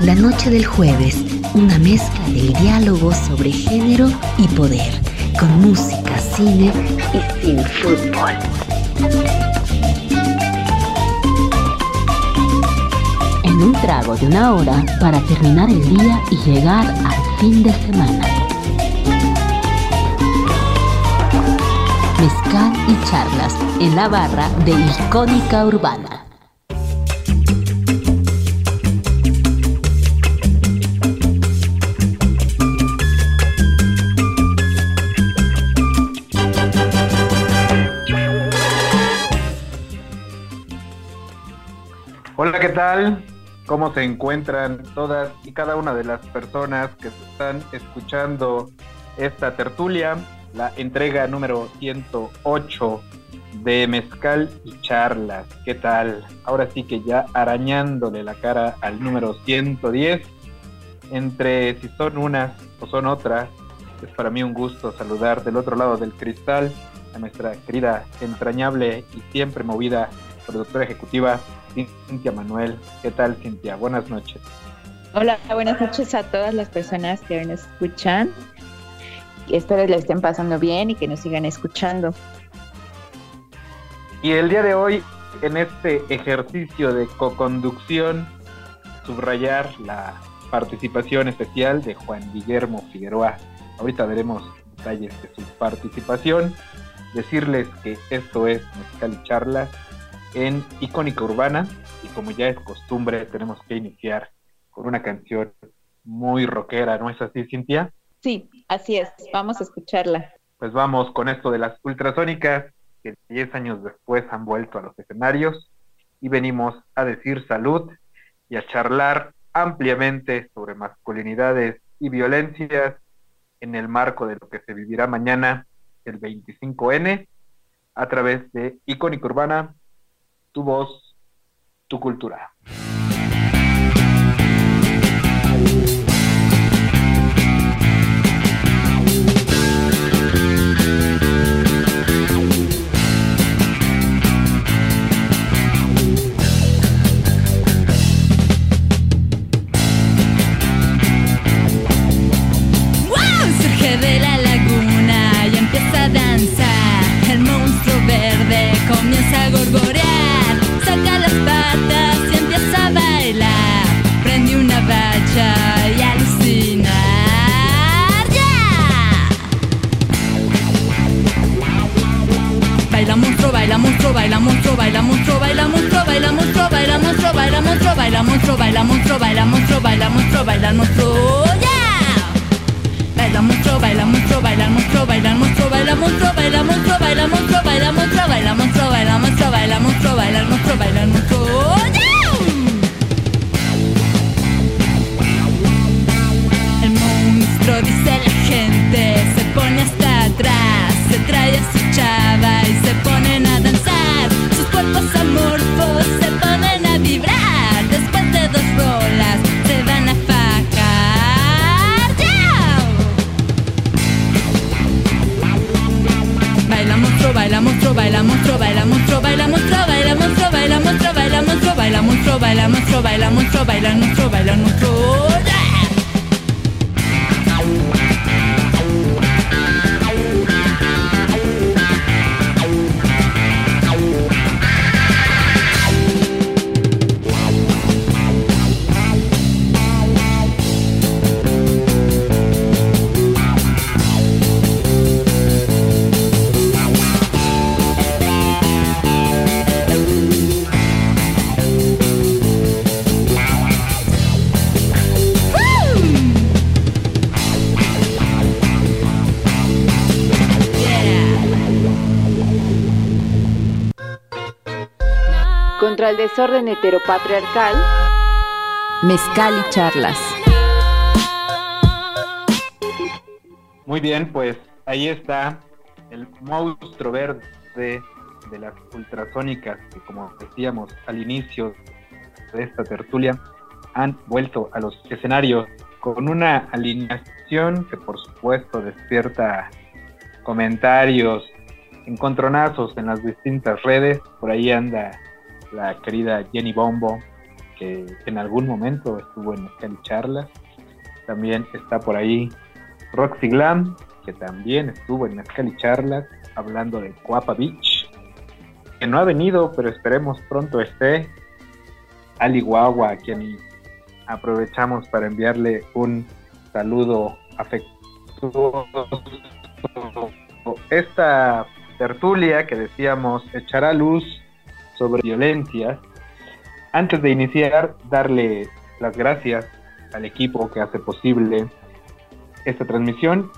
La noche del jueves, una mezcla del diálogo sobre género y poder, con música, cine y sin fútbol. En un trago de una hora para terminar el día y llegar al fin de semana. Mezcal y charlas en la barra de Icónica Urbana. Tal? ¿Cómo se encuentran todas y cada una de las personas que están escuchando esta tertulia, la entrega número 108 de Mezcal y Charlas? ¿Qué tal? Ahora sí que ya arañándole la cara al número 110, entre si son unas o son otras, es para mí un gusto saludar del otro lado del cristal a nuestra querida, entrañable y siempre movida productora ejecutiva Cintia Manuel. ¿Qué tal, Cintia? Buenas noches. Hola, buenas noches a todas las personas que nos escuchan. Espero les estén pasando bien y que nos sigan escuchando. Y el día de hoy, en este ejercicio de co-conducción, subrayar la participación especial de Juan Guillermo Figueroa. Ahorita veremos detalles de su participación. Decirles que esto es Mezcal y Charlas en Icónica Urbana y como ya es costumbre tenemos que iniciar con una canción muy rockera, ¿no es así, Cintia? Sí, así es, vamos a escucharla. Pues vamos con esto de las ultrasónicas que 10 años después han vuelto a los escenarios y venimos a decir salud y a charlar ampliamente sobre masculinidades y violencias en el marco de lo que se vivirá mañana, el 25N, a través de Icónica Urbana tu voz, tu cultura. Baila monstruo, baila monstruo, baila monstruo, baila monstruo, baila monstruo, baila monstruo, baila monstruo, baila monstruo, baila monstruo, baila monstruo, baila monstruo, baila monstruo, monstruo, baila monstruo, baila monstruo, baila monstruo, baila monstruo, baila monstruo, baila monstruo, baila monstruo, monstruo, baila monstruo, baila monstruo, baila monstruo, baila monstruo, baila monstruo, baila monstruo, baila monstruo, baila monstruo, baila monstruo, baila monstruo, baila monstruo. contra el desorden heteropatriarcal, mezcal y charlas. Muy bien, pues ahí está el monstruo verde de las ultrasónicas que como decíamos al inicio de esta tertulia han vuelto a los escenarios con una alineación que por supuesto despierta comentarios, encontronazos en las distintas redes, por ahí anda la querida Jenny Bombo, que en algún momento estuvo en Charlas. También está por ahí Roxy Glam, que también estuvo en Mezcal Charlas hablando de Coapa Beach, que no ha venido, pero esperemos pronto esté. Ali Guagua, a quien aprovechamos para enviarle un saludo afectuoso. Esta tertulia que decíamos echará luz sobre violencia. Antes de iniciar, darle las gracias al equipo que hace posible esta transmisión.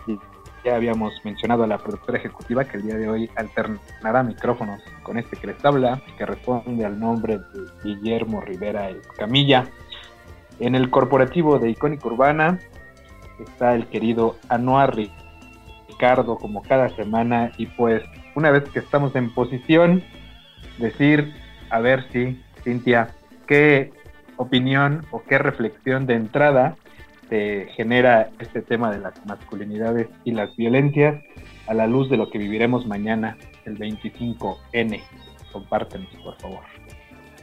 Ya habíamos mencionado a la productora ejecutiva que el día de hoy alternará micrófonos con este que les habla, que responde al nombre de Guillermo Rivera Camilla. En el corporativo de Icónica Urbana está el querido Anuar Ricardo como cada semana y pues una vez que estamos en posición decir a ver si Cintia qué opinión o qué reflexión de entrada te genera este tema de las masculinidades y las violencias a la luz de lo que viviremos mañana el 25N. Compártenos, por favor.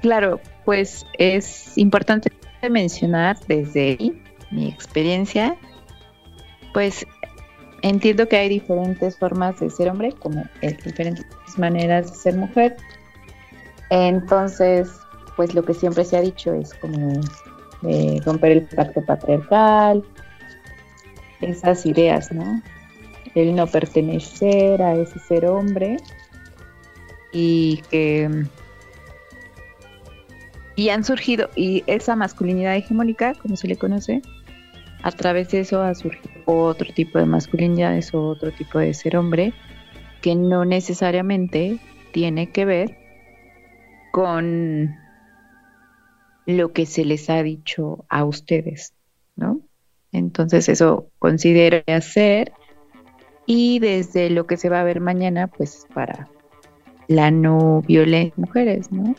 Claro, pues es importante mencionar desde ahí mi experiencia, pues entiendo que hay diferentes formas de ser hombre, como diferentes maneras de ser mujer. Entonces, pues lo que siempre se ha dicho es como romper el pacto patriarcal, esas ideas, ¿no? El no pertenecer a ese ser hombre y que y han surgido, y esa masculinidad hegemónica, como se le conoce, a través de eso ha surgido otro tipo de masculinidades o otro tipo de ser hombre que no necesariamente tiene que ver con lo que se les ha dicho a ustedes, ¿no? Entonces eso considero hacer y desde lo que se va a ver mañana, pues para la no violencia mujeres, ¿no?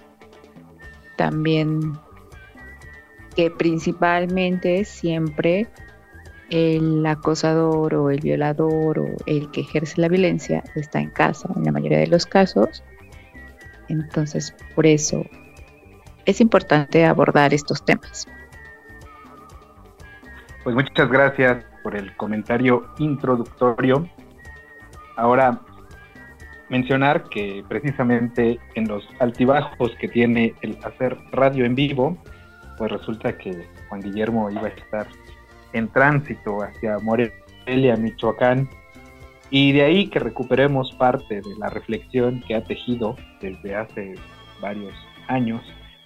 también que principalmente siempre el acosador o el violador o el que ejerce la violencia está en casa en la mayoría de los casos. Entonces, por eso es importante abordar estos temas. Pues muchas gracias por el comentario introductorio. Ahora mencionar que precisamente en los altibajos que tiene el hacer radio en vivo, pues resulta que Juan Guillermo iba a estar en tránsito hacia Morelia, Michoacán, y de ahí que recuperemos parte de la reflexión que ha tejido desde hace varios años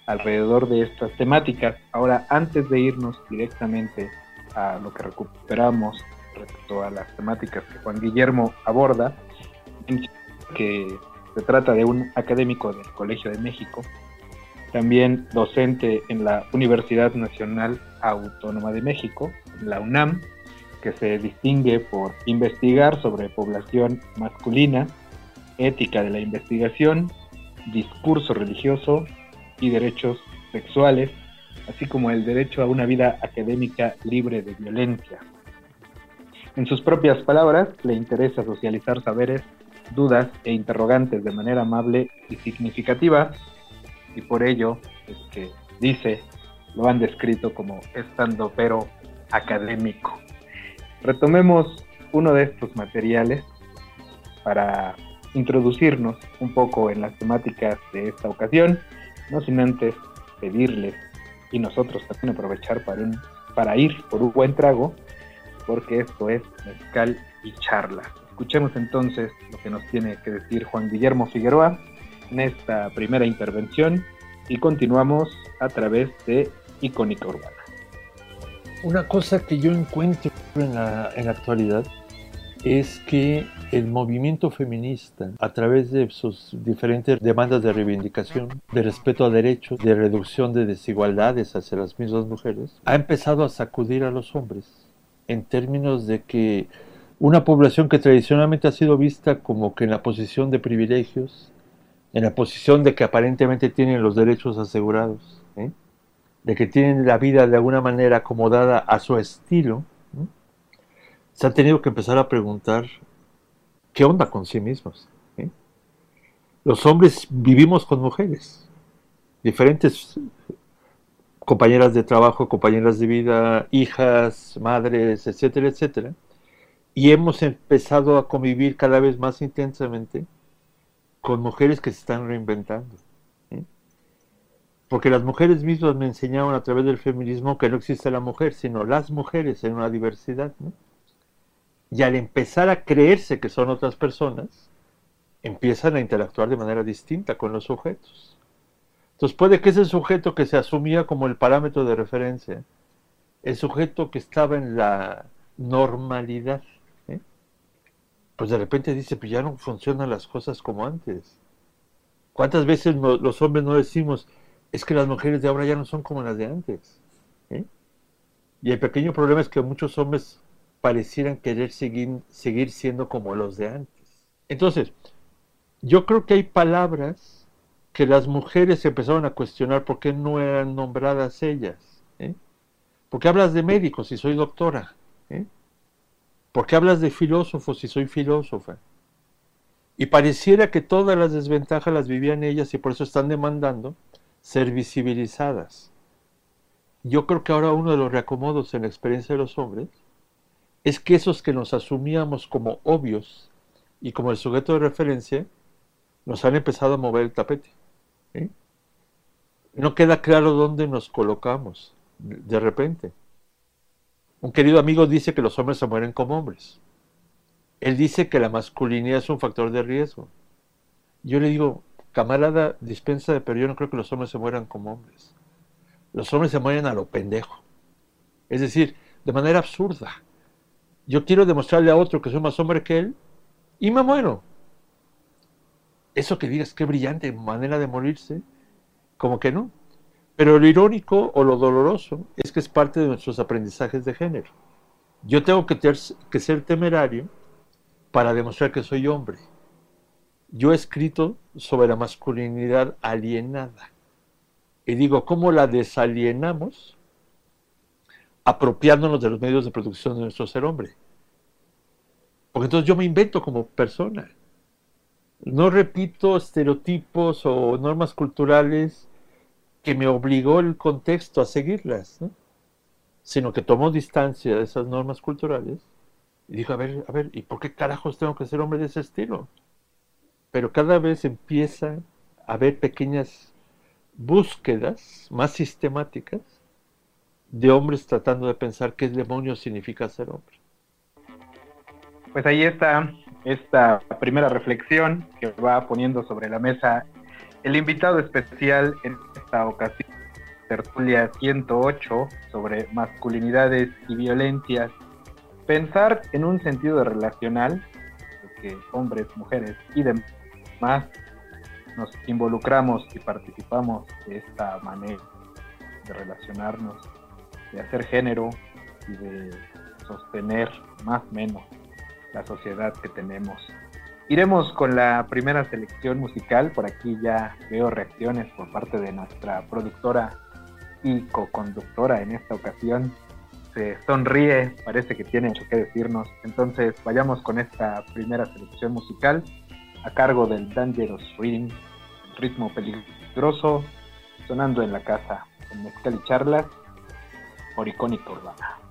alrededor de estas temáticas. Ahora, antes de irnos directamente a lo que recuperamos respecto a las temáticas que Juan Guillermo aborda, que se trata de un académico del Colegio de México, también docente en la Universidad Nacional Autónoma de México, la UNAM, que se distingue por investigar sobre población masculina, ética de la investigación, discurso religioso y derechos sexuales, así como el derecho a una vida académica libre de violencia. En sus propias palabras, le interesa socializar saberes dudas e interrogantes de manera amable y significativa, y por ello es que dice, lo han descrito como estando pero académico. Retomemos uno de estos materiales para introducirnos un poco en las temáticas de esta ocasión, no sin antes pedirles y nosotros también aprovechar para, para ir por un buen trago, porque esto es mezcal y charla. Escuchemos entonces lo que nos tiene que decir Juan Guillermo Figueroa en esta primera intervención y continuamos a través de Icónica Urbana. Una cosa que yo encuentro en la, en la actualidad es que el movimiento feminista, a través de sus diferentes demandas de reivindicación, de respeto a derechos, de reducción de desigualdades hacia las mismas mujeres, ha empezado a sacudir a los hombres en términos de que una población que tradicionalmente ha sido vista como que en la posición de privilegios, en la posición de que aparentemente tienen los derechos asegurados, ¿eh? De que tienen la vida de alguna manera acomodada a su estilo, se han tenido que empezar a preguntar qué onda con sí mismos. Los hombres vivimos con mujeres, diferentes compañeras de trabajo, compañeras de vida, hijas, madres, etcétera, etcétera. Y hemos empezado a convivir cada vez más intensamente con mujeres que se están reinventando. Porque las mujeres mismas me enseñaron a través del feminismo que no existe la mujer, sino las mujeres en una diversidad. ¿no? Y al empezar a creerse que son otras personas, empiezan a interactuar de manera distinta con los sujetos. Entonces puede que ese sujeto que se asumía como el parámetro de referencia, el sujeto que estaba en la normalidad, ¿eh? pues de repente dice, pues ya no funcionan las cosas como antes. ¿Cuántas veces no- los hombres no decimos, es que las mujeres de ahora ya no son como las de antes? ¿eh? Y el pequeño problema es que muchos hombres parecieran querer seguir, siendo como los de antes. Entonces, yo creo que hay palabras que las mujeres empezaron a cuestionar por qué no eran nombradas ellas. ¿eh? ¿Por qué hablas de médicos si soy doctora? ¿eh? ¿Por qué hablas de filósofos si soy filósofa? Y pareciera que todas las desventajas las vivían ellas y por eso están demandando ser visibilizadas. Yo creo que ahora uno de los reacomodos en la experiencia de los hombres es que esos que nos asumíamos como obvios y como el sujeto de referencia, nos han empezado a mover el tapete. No queda claro dónde nos colocamos de repente. Un querido amigo dice que los hombres se mueren como hombres. Él dice que la masculinidad es un factor de riesgo. Yo le digo, camarada, dispensa pero yo no creo que los hombres se mueran como hombres. Los hombres se mueren a lo pendejo. Es decir, de manera absurda. Yo quiero demostrarle a otro que soy más hombre que él y me muero. Eso que digas qué brillante manera de morirse, como que no. Pero lo irónico o lo doloroso es que es parte de nuestros aprendizajes de género. Yo tengo que ser temerario para demostrar que soy hombre. Yo he escrito sobre la masculinidad alienada. Y digo, ¿cómo la desalienamos? Apropiándonos de los medios de producción de nuestro ser hombre. Porque entonces yo me invento como persona. No repito estereotipos o normas culturales que me obligó el contexto a seguirlas, ¿no? sino que tomó distancia de esas normas culturales y dijo, a ver, a ver, ¿y por qué carajos tengo que ser hombre de ese estilo? Pero cada vez empieza a haber pequeñas búsquedas más sistemáticas de hombres tratando de pensar qué demonios significa ser hombre. Pues ahí está esta primera reflexión que va poniendo sobre la mesa el invitado especial en esta ocasión, tertulia 108 sobre masculinidades y violencias. Pensar en un sentido relacional, que hombres, mujeres y demás nos involucramos y participamos de esta manera de relacionarnos, de hacer género y de sostener más o menos la sociedad que tenemos. Iremos con la primera selección musical. Por aquí ya veo reacciones por parte de nuestra productora y co-conductora en esta ocasión. Se sonríe, parece que tiene mucho que decirnos. Entonces vayamos con esta primera selección musical a cargo del Dangerous Reading, ritmo peligroso, sonando en la casa en Mezcal y Charlas por.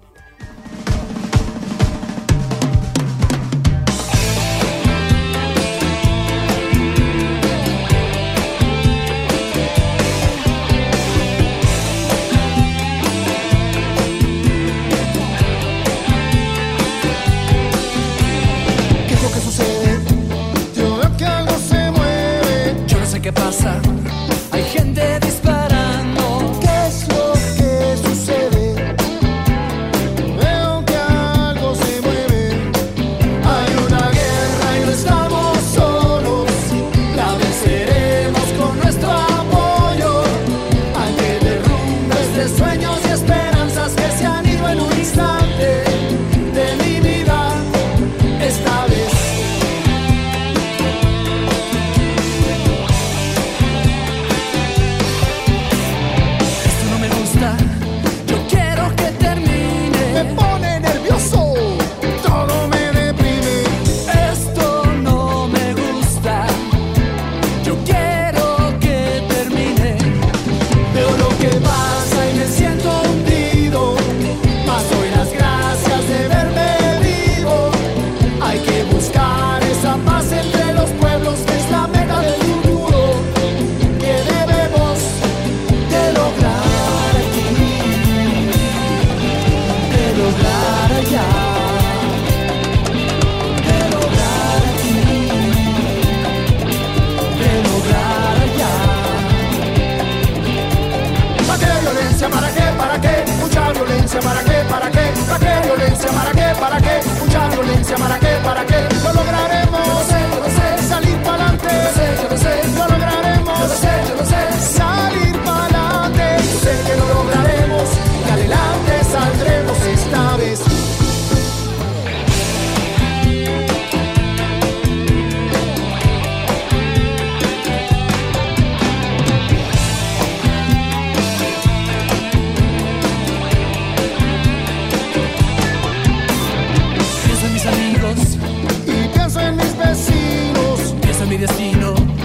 Destino.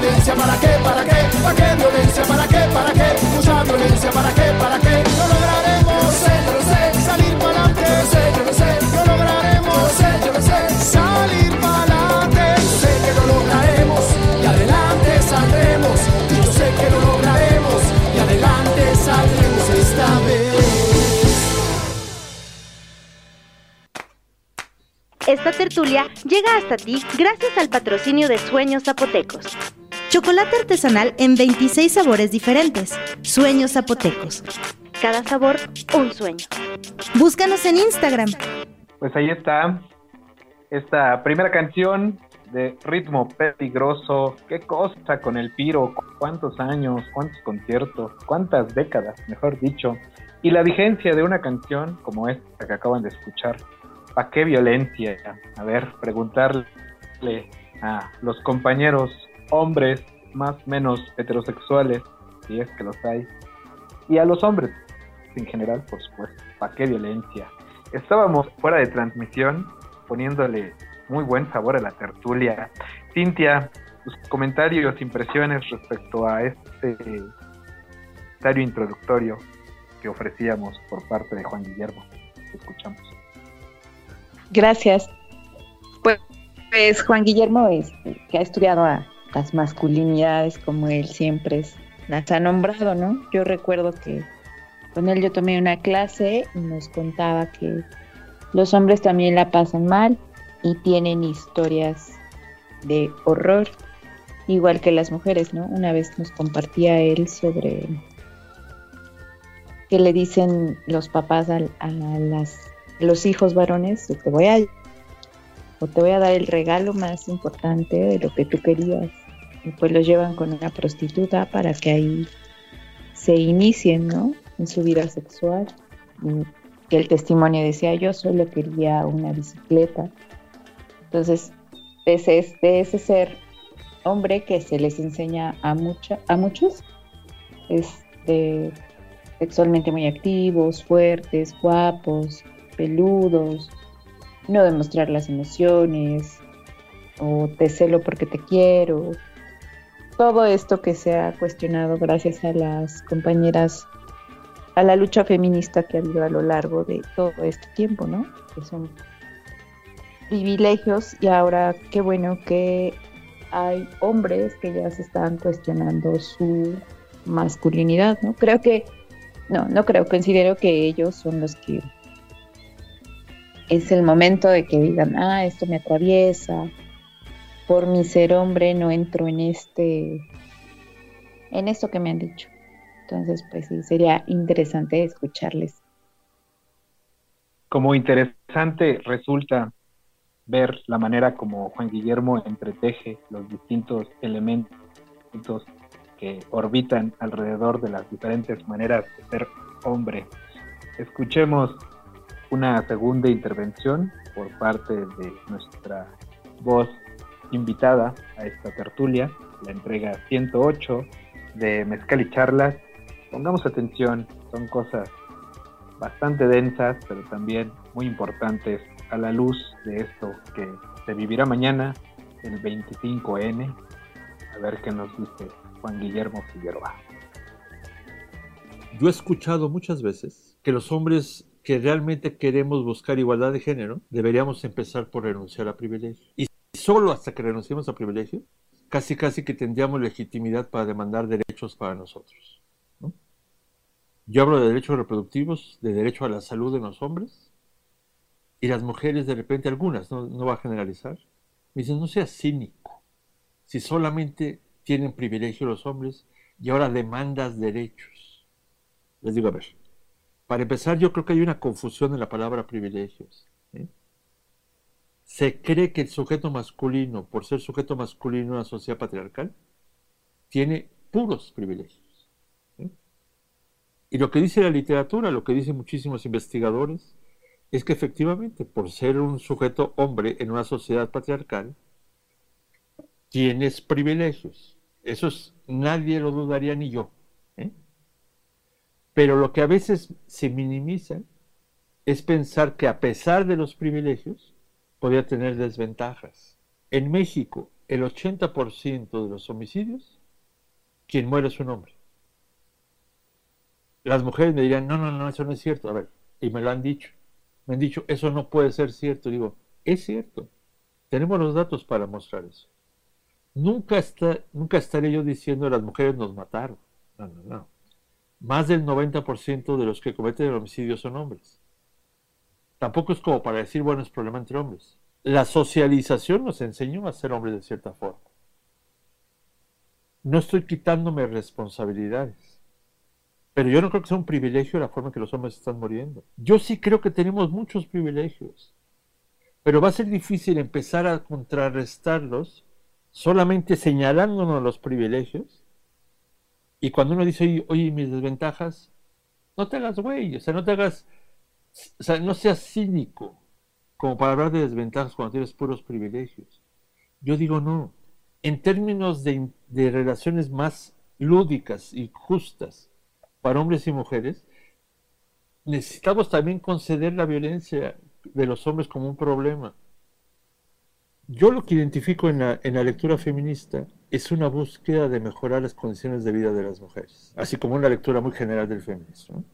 Violencia, ¿para qué? ¿Para qué? ¿Para qué violencia? ¿Para qué? ¿Para qué? Mucha violencia, ¿para qué? ¿Para qué? Lo lograremos, yo sé, yo lo sé, salir para adelante, yo sé, yo sé, lo lograremos, yo sé, yo sé, salir para adelante, sé que lo lograremos y adelante saldremos, yo sé que lo lograremos y adelante saldremos esta vez. Esta tertulia llega hasta ti gracias al patrocinio de Sueños Zapotecos. Chocolate artesanal en 26 sabores diferentes. Sueños Zapotecos. Cada sabor, un sueño. Búscanos en Instagram. Pues ahí está esta primera canción de ritmo peligroso. Qué cosa con el piro, cuántos años, cuántos conciertos, cuántas décadas, mejor dicho. Y la vigencia de una canción como esta que acaban de escuchar. ¿Para qué violencia? A ver, preguntarle a los compañeros hombres más menos heterosexuales, si es que los hay, y a los hombres en general, por supuesto. ¿Para qué violencia? Estábamos fuera de transmisión poniéndole muy buen sabor a la tertulia. Cintia, tus comentarios, impresiones respecto a este comentario introductorio que ofrecíamos por parte de Juan Guillermo. Te escuchamos. Gracias. Pues, pues, Juan Guillermo, este, que ha estudiado a las masculinidades como él siempre es, las ha nombrado, ¿no? Yo recuerdo que con él yo tomé una clase y nos contaba que los hombres también la pasan mal y tienen historias de horror, igual que las mujeres, ¿no? Una vez nos compartía él sobre que le dicen los papás a, las, los hijos varones, te voy a o te voy a dar el regalo más importante de lo que tú querías. Y pues los llevan con una prostituta para que ahí se inicien, ¿no? En su vida sexual. Y el testimonio decía, yo solo quería una bicicleta. Entonces, es este, ese ser hombre que se les enseña a, mucha, a muchos, este, sexualmente muy activos, fuertes, guapos, peludos, no demostrar las emociones, o te celo porque te quiero. Todo esto que se ha cuestionado gracias a las compañeras, a la lucha feminista que ha habido a lo largo de todo este tiempo, ¿no? Que son privilegios y ahora qué bueno que hay hombres que ya se están cuestionando su masculinidad, ¿no? Creo que, no, no creo, considero que ellos son los que es el momento de que digan, ah, esto me atraviesa, por mi ser hombre no entro en este, en esto que me han dicho. Entonces, pues sí, sería interesante escucharles. Como interesante resulta ver la manera como Juan Guillermo entreteje los distintos elementos que orbitan alrededor de las diferentes maneras de ser hombre. Escuchemos una segunda intervención por parte de nuestra voz invitada a esta tertulia, la entrega 108 de Mezcal y Charlas. Pongamos atención, son cosas bastante densas, pero también muy importantes a la luz de esto que se vivirá mañana, el 25N. A ver qué nos dice Juan Guillermo Figueroa. Yo he escuchado muchas veces que los hombres que realmente queremos buscar igualdad de género, deberíamos empezar por renunciar a privilegios. Solo hasta que renunciemos a privilegios, casi casi que tendríamos legitimidad para demandar derechos para nosotros. Yo hablo de derechos reproductivos, de derecho a la salud de los hombres, y las mujeres de repente, algunas, no, no va a generalizar, me dicen, no seas cínico, si solamente tienen privilegio los hombres y ahora demandas derechos. Les digo, a ver, para empezar, yo creo que hay una confusión en la palabra privilegios. Se cree que el sujeto masculino, por ser sujeto masculino en una sociedad patriarcal, tiene puros privilegios. Y lo que dice la literatura, lo que dicen muchísimos investigadores, es que efectivamente, por ser un sujeto hombre en una sociedad patriarcal, tienes privilegios. Eso es, nadie lo dudaría ni yo. Pero lo que a veces se minimiza es pensar que a pesar de los privilegios, podría tener desventajas. En México, el 80% de los homicidios, quien muere es un hombre. Las mujeres me dirían, no, no, no, eso no es cierto. A ver, y me lo han dicho. Me han dicho, eso no puede ser cierto. Digo, es cierto. Tenemos los datos para mostrar eso. Nunca, está, nunca estaré yo diciendo las mujeres nos mataron. No, no, no más del 90% de los que cometen el homicidio son hombres. Tampoco es como para decir, bueno, es problema entre hombres. La socialización nos enseñó a ser hombres de cierta forma. No estoy quitándome responsabilidades. Pero yo no creo que sea un privilegio la forma en que los hombres están muriendo. Yo sí creo que tenemos muchos privilegios. Pero va a ser difícil empezar a contrarrestarlos solamente señalándonos los privilegios y cuando uno dice, oye, mis desventajas, no te hagas güey, o sea, no te hagas, o sea, no seas cínico como para hablar de desventajas cuando tienes puros privilegios. Yo digo no. En términos de, de relaciones más lúdicas y justas para hombres y mujeres, necesitamos también conceder la violencia de los hombres como un problema. Yo lo que identifico en la, en la lectura feminista es una búsqueda de mejorar las condiciones de vida de las mujeres, así como una lectura muy general del feminismo.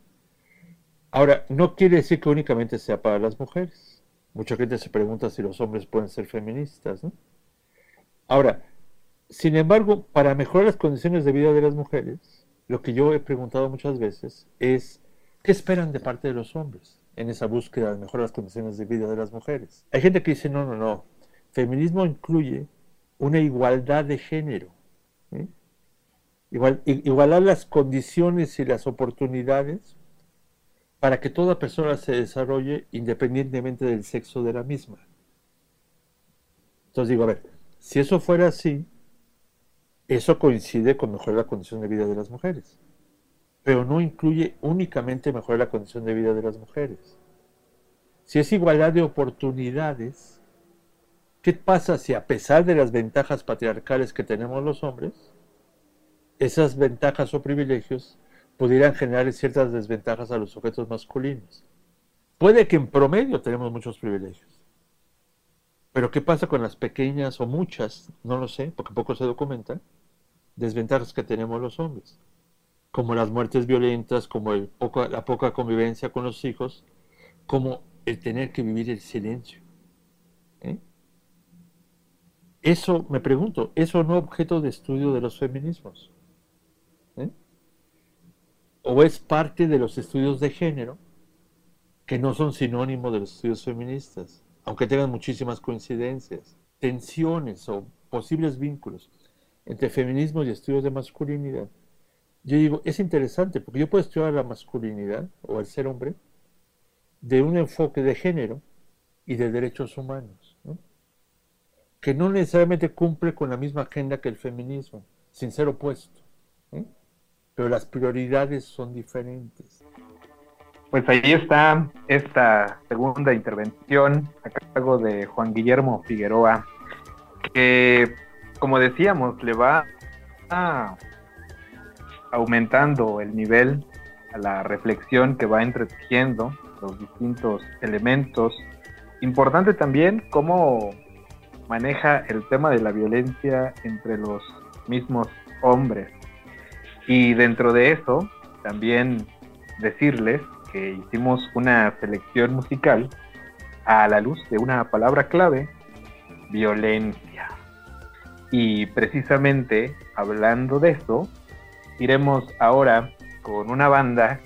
Ahora, no quiere decir que únicamente sea para las mujeres. Mucha gente se pregunta si los hombres pueden ser feministas. Ahora, sin embargo, para mejorar las condiciones de vida de las mujeres, lo que yo he preguntado muchas veces es, ¿qué esperan de parte de los hombres en esa búsqueda de mejorar las condiciones de vida de las mujeres? Hay gente que dice, no, no, no, feminismo incluye una igualdad de género. Igual, igualar las condiciones y las oportunidades para que toda persona se desarrolle independientemente del sexo de la misma. Entonces digo, a ver, si eso fuera así, eso coincide con mejorar la condición de vida de las mujeres, pero no incluye únicamente mejorar la condición de vida de las mujeres. Si es igualdad de oportunidades, ¿Qué pasa si a pesar de las ventajas patriarcales que tenemos los hombres, esas ventajas o privilegios pudieran generar ciertas desventajas a los sujetos masculinos? Puede que en promedio tenemos muchos privilegios. Pero ¿qué pasa con las pequeñas o muchas, no lo sé, porque poco se documentan, desventajas que tenemos los hombres? Como las muertes violentas, como la poca convivencia con los hijos, como el tener que vivir el silencio. ¿eh? Eso, me pregunto, ¿eso no objeto de estudio de los feminismos? ¿O es parte de los estudios de género que no son sinónimo de los estudios feministas, aunque tengan muchísimas coincidencias, tensiones o posibles vínculos entre feminismo y estudios de masculinidad? yo digo, es interesante porque yo puedo estudiar la masculinidad o el ser hombre de un enfoque de género y de derechos humanos, ¿no? que no necesariamente cumple con la misma agenda que el feminismo, sin ser opuesto, ¿eh? Pero las prioridades son diferentes. Pues ahí está esta segunda intervención a cargo de Juan Guillermo Figueroa, que como decíamos le va aumentando el nivel a la reflexión que va entretejiendo los distintos elementos. Importante también cómo maneja el tema de la violencia entre los mismos hombres. Y dentro de eso, también decirles que hicimos una selección musical a la luz de una palabra clave, violencia. Y precisamente hablando de eso, iremos ahora con una banda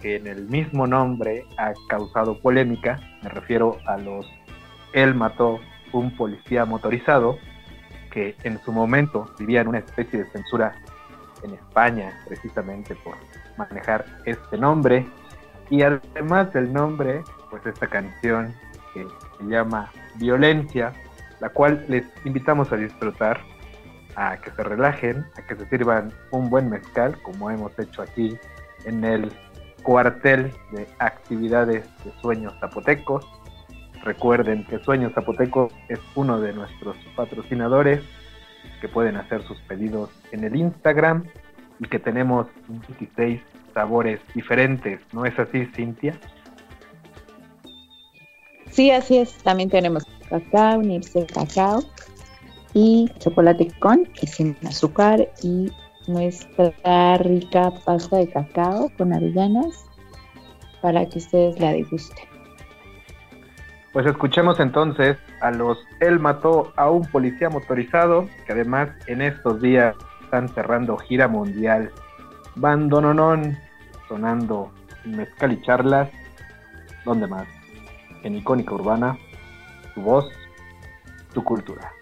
que en el mismo nombre ha causado polémica, me refiero a los Él mató un policía motorizado, que en su momento vivían una especie de censura en España, precisamente por manejar este nombre. Y además del nombre, pues esta canción que se llama Violencia, la cual les invitamos a disfrutar a que se relajen, a que se sirvan un buen mezcal, como hemos hecho aquí en el cuartel de actividades de Sueños Zapotecos. Recuerden que Sueños Zapotecos es uno de nuestros patrocinadores que pueden hacer sus pedidos en el Instagram y que tenemos 26 sabores diferentes. ¿No es así, Cintia? Sí, así es. También tenemos cacao, nipse cacao, y chocolate con sin azúcar y nuestra rica pasta de cacao con avellanas para que ustedes la degusten. Pues escuchemos entonces a los Él mató a un policía motorizado que además en estos días están cerrando gira mundial. Bandononón sonando mezcal y charlas. ¿Dónde más? En icónica urbana, tu voz, tu cultura.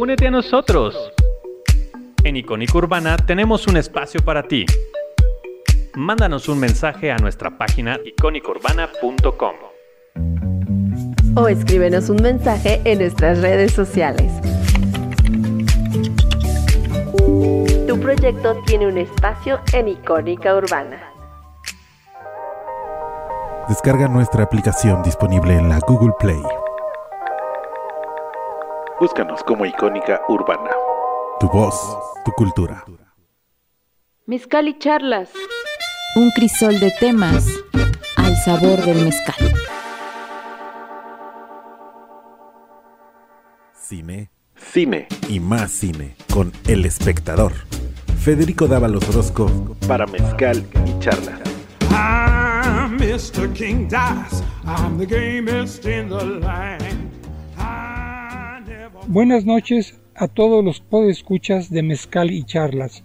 Únete a nosotros. En Icónica Urbana tenemos un espacio para ti. Mándanos un mensaje a nuestra página icónicaurbana.com o escríbenos un mensaje en nuestras redes sociales. Tu proyecto tiene un espacio en Icónica Urbana. Descarga nuestra aplicación disponible en la Google Play. Búscanos como Icónica Urbana. Tu voz, tu cultura. Mezcal y charlas. Un crisol de temas al sabor del mezcal. Cine, cine y más cine con El Espectador. Federico Dávalos Orozco para Mezcal y Charlas. Mr. King I'm the gamest in the line. Buenas noches a todos los podescuchas de Mezcal y Charlas.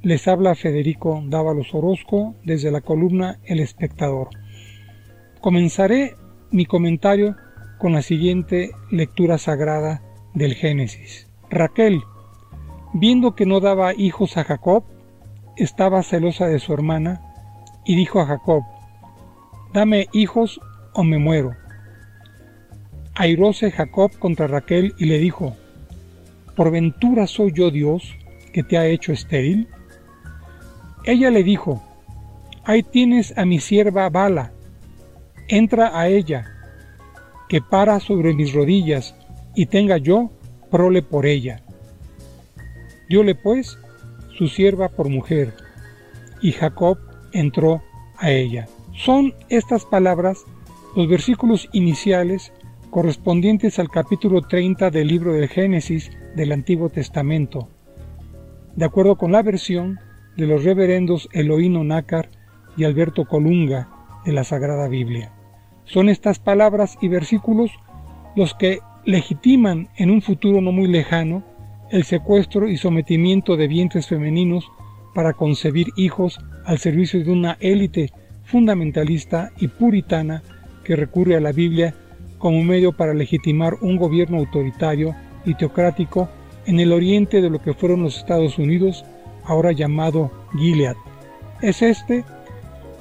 Les habla Federico Dávalos Orozco desde la columna El Espectador. Comenzaré mi comentario con la siguiente lectura sagrada del Génesis. Raquel, viendo que no daba hijos a Jacob, estaba celosa de su hermana y dijo a Jacob, dame hijos o me muero. Airóse Jacob contra Raquel y le dijo, ¿por ventura soy yo Dios que te ha hecho estéril? Ella le dijo, ahí tienes a mi sierva Bala, entra a ella, que para sobre mis rodillas y tenga yo prole por ella. Diole pues su sierva por mujer, y Jacob entró a ella. Son estas palabras los versículos iniciales correspondientes al capítulo 30 del libro del Génesis del Antiguo Testamento, de acuerdo con la versión de los reverendos Eloíno Nácar y Alberto Colunga de la Sagrada Biblia. Son estas palabras y versículos los que legitiman en un futuro no muy lejano el secuestro y sometimiento de vientres femeninos para concebir hijos al servicio de una élite fundamentalista y puritana que recurre a la Biblia como medio para legitimar un gobierno autoritario y teocrático en el oriente de lo que fueron los Estados Unidos, ahora llamado Gilead. Es este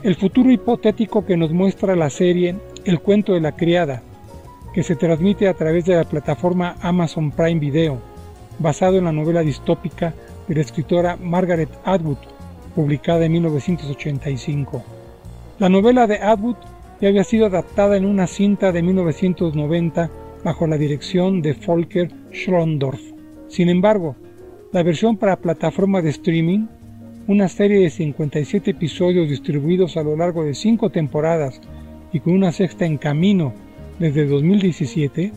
el futuro hipotético que nos muestra la serie El cuento de la criada, que se transmite a través de la plataforma Amazon Prime Video, basado en la novela distópica de la escritora Margaret Atwood, publicada en 1985. La novela de Atwood ya había sido adaptada en una cinta de 1990 bajo la dirección de Volker Schlondorf. Sin embargo, la versión para plataforma de streaming, una serie de 57 episodios distribuidos a lo largo de 5 temporadas y con una sexta en camino desde 2017,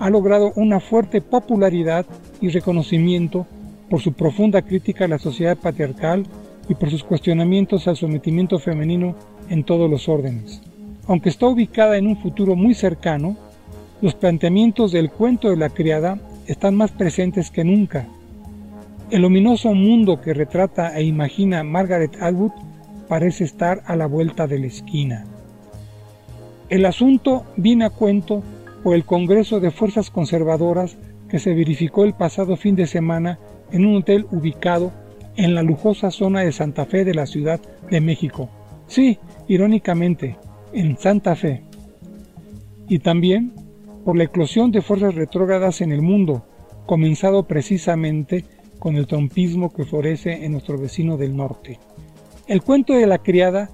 ha logrado una fuerte popularidad y reconocimiento por su profunda crítica a la sociedad patriarcal y por sus cuestionamientos al sometimiento femenino en todos los órdenes. Aunque está ubicada en un futuro muy cercano, los planteamientos del cuento de la criada están más presentes que nunca. El ominoso mundo que retrata e imagina Margaret Atwood parece estar a la vuelta de la esquina. El asunto viene a cuento por el Congreso de Fuerzas Conservadoras que se verificó el pasado fin de semana en un hotel ubicado en la lujosa zona de Santa Fe de la Ciudad de México. Sí, irónicamente, en Santa Fe. Y también por la eclosión de fuerzas retrógradas en el mundo, comenzado precisamente con el trompismo que florece en nuestro vecino del norte. El cuento de la criada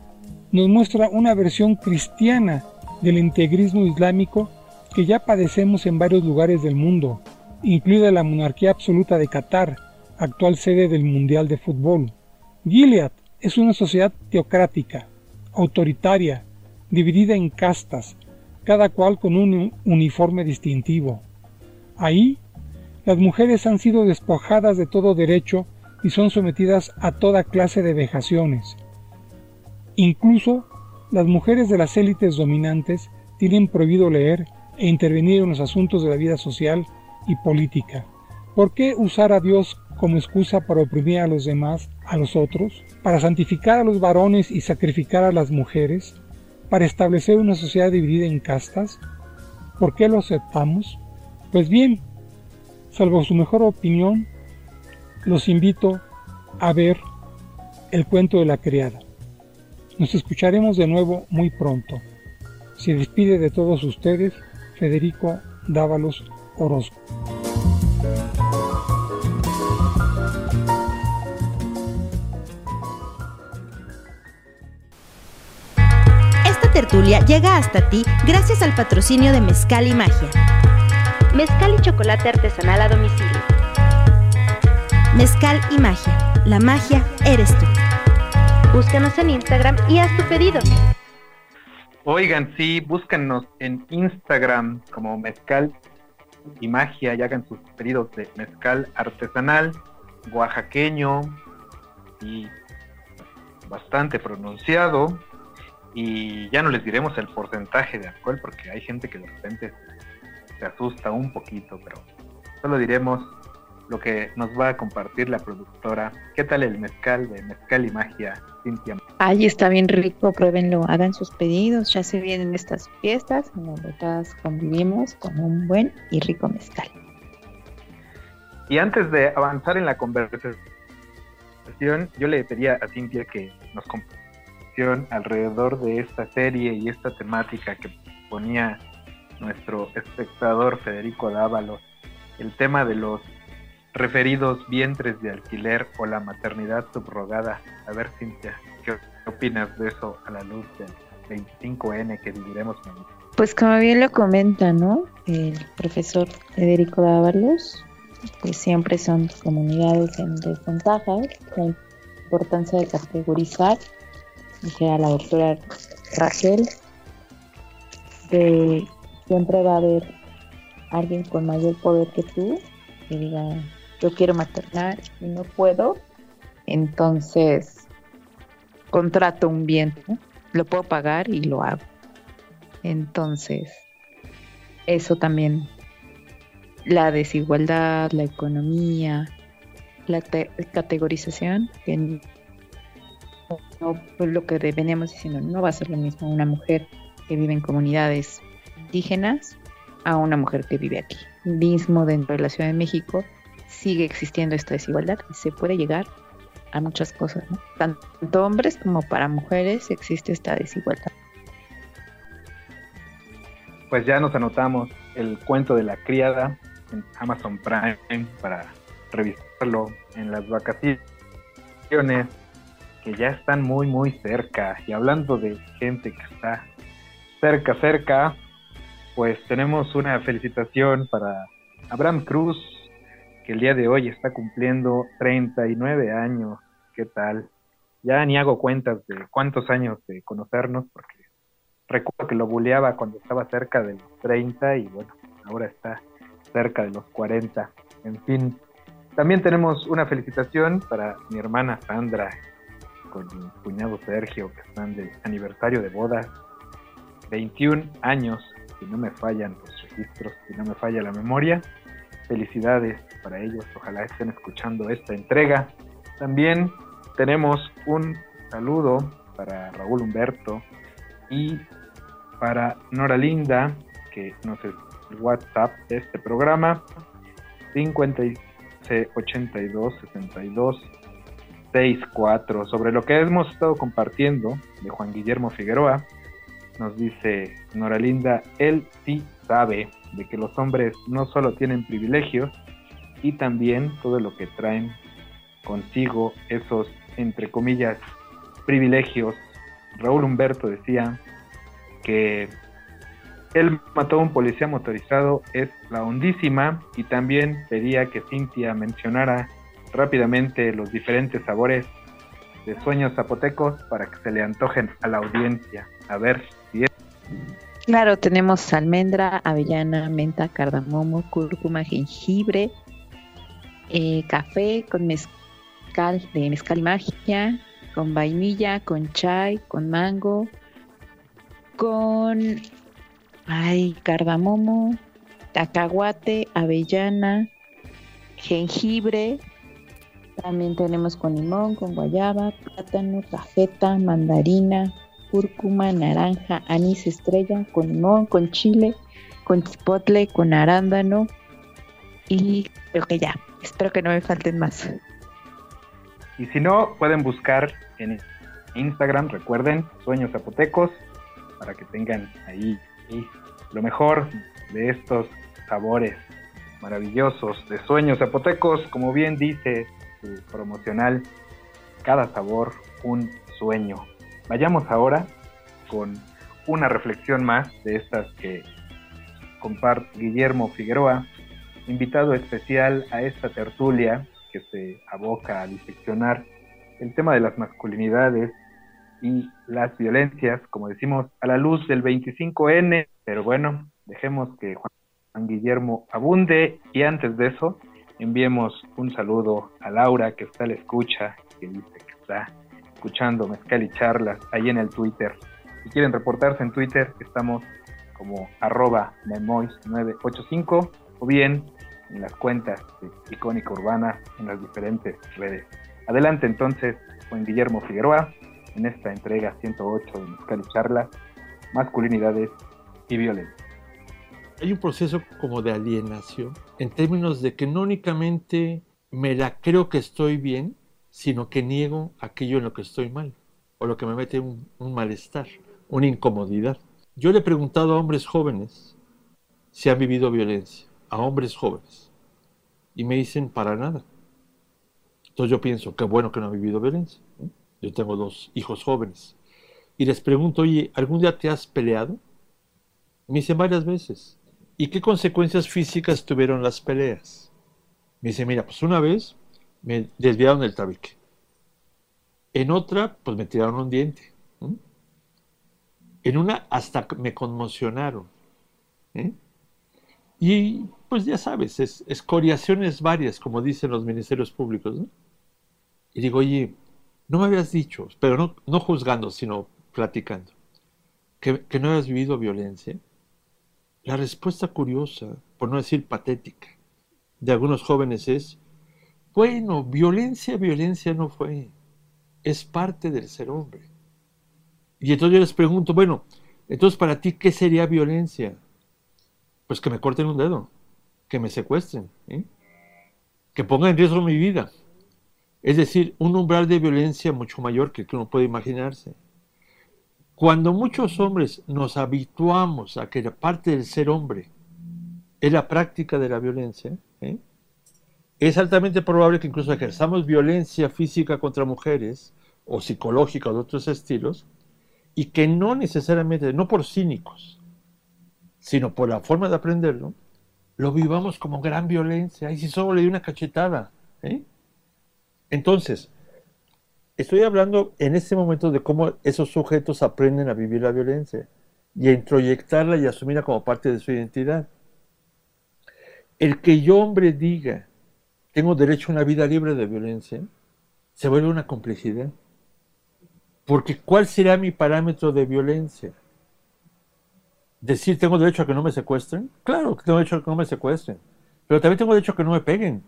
nos muestra una versión cristiana del integrismo islámico que ya padecemos en varios lugares del mundo, incluida la monarquía absoluta de Qatar, actual sede del Mundial de Fútbol. Gilead es una sociedad teocrática, autoritaria, dividida en castas, cada cual con un uniforme distintivo. Ahí, las mujeres han sido despojadas de todo derecho y son sometidas a toda clase de vejaciones. Incluso las mujeres de las élites dominantes tienen prohibido leer e intervenir en los asuntos de la vida social y política. ¿Por qué usar a Dios como excusa para oprimir a los demás, a los otros, para santificar a los varones y sacrificar a las mujeres, para establecer una sociedad dividida en castas? ¿Por qué lo aceptamos? Pues bien, salvo su mejor opinión, los invito a ver el cuento de la criada. Nos escucharemos de nuevo muy pronto. Se despide de todos ustedes Federico Dávalos Orozco. Esta tertulia llega hasta ti gracias al patrocinio de Mezcal y Magia. Mezcal y chocolate artesanal a domicilio. Mezcal y Magia. La magia eres tú. Búscanos en Instagram y haz tu pedido. Oigan, sí, búscanos en Instagram como Mezcal y Magia y hagan sus pedidos de mezcal artesanal, oaxaqueño y bastante pronunciado. Y ya no les diremos el porcentaje de alcohol porque hay gente que de repente se asusta un poquito, pero solo diremos lo que nos va a compartir la productora. ¿Qué tal el mezcal de Mezcal y Magia, Cintia? Ay, está bien rico, pruébenlo, hagan sus pedidos, ya se vienen estas fiestas en donde todas convivimos con un buen y rico mezcal. Y antes de avanzar en la conversación, yo le pedía a Cintia que nos compartiera alrededor de esta serie y esta temática que ponía nuestro espectador Federico Dávalos, el tema de los referidos vientres de alquiler o la maternidad subrogada. A ver, Cintia, ¿qué opinas de eso a la luz del 25N que viviremos mañana? Pues como bien lo comenta, ¿no? El profesor Federico Dávalos, pues siempre son comunidades en desventaja, la importancia de categorizar, dije a la doctora Rachel, que siempre va a haber alguien con mayor poder que tú que diga yo quiero maternar y no puedo, entonces contrato un bien, lo puedo pagar y lo hago. Entonces, eso también, la desigualdad, la economía, la categorización, que no, lo que veníamos diciendo, no va a ser lo mismo una mujer que vive en comunidades indígenas a una mujer que vive aquí. Mismo dentro de la Ciudad de México, sigue existiendo esta desigualdad y se puede llegar a muchas cosas, ¿no? Tanto hombres como para mujeres existe esta desigualdad. Pues ya nos anotamos el cuento de la criada en Amazon Prime para revisarlo en las vacaciones que ya están muy muy cerca. Y hablando de gente que está cerca, cerca, pues tenemos una felicitación para Abraham Cruz, que el día de hoy está cumpliendo 39 años. ¿Qué tal? Ya ni hago cuentas de cuántos años de conocernos, porque recuerdo que lo buleaba cuando estaba cerca de los 30 y bueno, ahora está cerca de los 40. En fin, también tenemos una felicitación para mi hermana Sandra con mi cuñado Sergio, que están de aniversario de boda. 21 años, si no me fallan los registros, si no me falla la memoria. Felicidades para ellos, ojalá estén escuchando esta entrega. También tenemos un saludo para Raúl Humberto y para Nora Linda, que nos es WhatsApp de este programa, 82 62 64. Sobre lo que hemos estado compartiendo de Juan Guillermo Figueroa, nos dice Nora Linda, él sí sabe de que los hombres no solo tienen privilegios, y también todo lo que traen consigo esos, entre comillas, privilegios. Raúl Humberto decía que él mató a un policía motorizado es la hondísima y también pedía que Cintia mencionara rápidamente los diferentes sabores de sueños zapotecos para que se le antojen a la audiencia. A ver si es... Claro, tenemos almendra, avellana, menta, cardamomo, cúrcuma, jengibre, eh, café con mezcal de mezcal y magia, con vainilla, con chai, con mango, con ay, cardamomo, cacahuate, avellana, jengibre. También tenemos con limón, con guayaba, plátano, cajeta, mandarina, cúrcuma, naranja, anís estrella, con limón, con chile, con chipotle, con arándano, Y creo que ya. Espero que no me falten más. Y si no, pueden buscar en Instagram, recuerden, Sueños Zapotecos, para que tengan ahí lo mejor de estos sabores maravillosos de Sueños Zapotecos, como bien dice promocional, cada sabor un sueño. Vayamos ahora con una reflexión más de estas que comparte Guillermo Figueroa, invitado especial a esta tertulia que se aboca a diseccionar el tema de las masculinidades y las violencias, como decimos, a la luz del 25N, pero bueno, dejemos que Juan Guillermo abunde y antes de eso enviemos un saludo a Laura que está a la escucha, que dice que está escuchando Mezcal y Charlas ahí en el Twitter. Si quieren reportarse en Twitter, estamos como arroba memois985 o bien en las cuentas de Icónica Urbana en las diferentes redes. Adelante entonces, Juan Guillermo Figueroa, en esta entrega 108 de Mezcal y Charlas, masculinidades y violencia. Hay un proceso como de alienación en términos de que no únicamente me la creo que estoy bien, sino que niego aquello en lo que estoy mal o lo que me mete un, un malestar, una incomodidad. Yo le he preguntado a hombres jóvenes si han vivido violencia, a hombres jóvenes, y me dicen para nada. Entonces yo pienso, qué bueno que no han vivido violencia. Yo tengo dos hijos jóvenes. Y les pregunto, oye, ¿algún día te has peleado? Me dicen varias veces. ¿Y qué consecuencias físicas tuvieron las peleas? Me dice, mira, pues una vez me desviaron el tabique. En otra, pues me tiraron un diente. En una, hasta me conmocionaron. ¿eh? Y pues ya sabes, es, escoriaciones varias, como dicen los ministerios públicos. Y digo, oye, no me habías dicho, pero no, no juzgando, sino platicando, que, que no habías vivido violencia. La respuesta curiosa, por no decir patética, de algunos jóvenes es, bueno, violencia, violencia no fue, es parte del ser hombre. Y entonces yo les pregunto, bueno, entonces para ti, ¿qué sería violencia? Pues que me corten un dedo, que me secuestren, ¿eh? que pongan en riesgo mi vida. Es decir, un umbral de violencia mucho mayor que el que uno puede imaginarse. Cuando muchos hombres nos habituamos a que la parte del ser hombre es la práctica de la violencia, ¿eh? es altamente probable que incluso ejerzamos violencia física contra mujeres o psicológica o de otros estilos, y que no necesariamente, no por cínicos, sino por la forma de aprenderlo, lo vivamos como gran violencia. Y si solo le di una cachetada. ¿eh? Entonces, Estoy hablando en este momento de cómo esos sujetos aprenden a vivir la violencia y a introyectarla y asumirla como parte de su identidad. El que yo, hombre, diga, tengo derecho a una vida libre de violencia, se vuelve una complejidad. Porque ¿cuál será mi parámetro de violencia? Decir, tengo derecho a que no me secuestren. Claro que tengo derecho a que no me secuestren. Pero también tengo derecho a que no me peguen.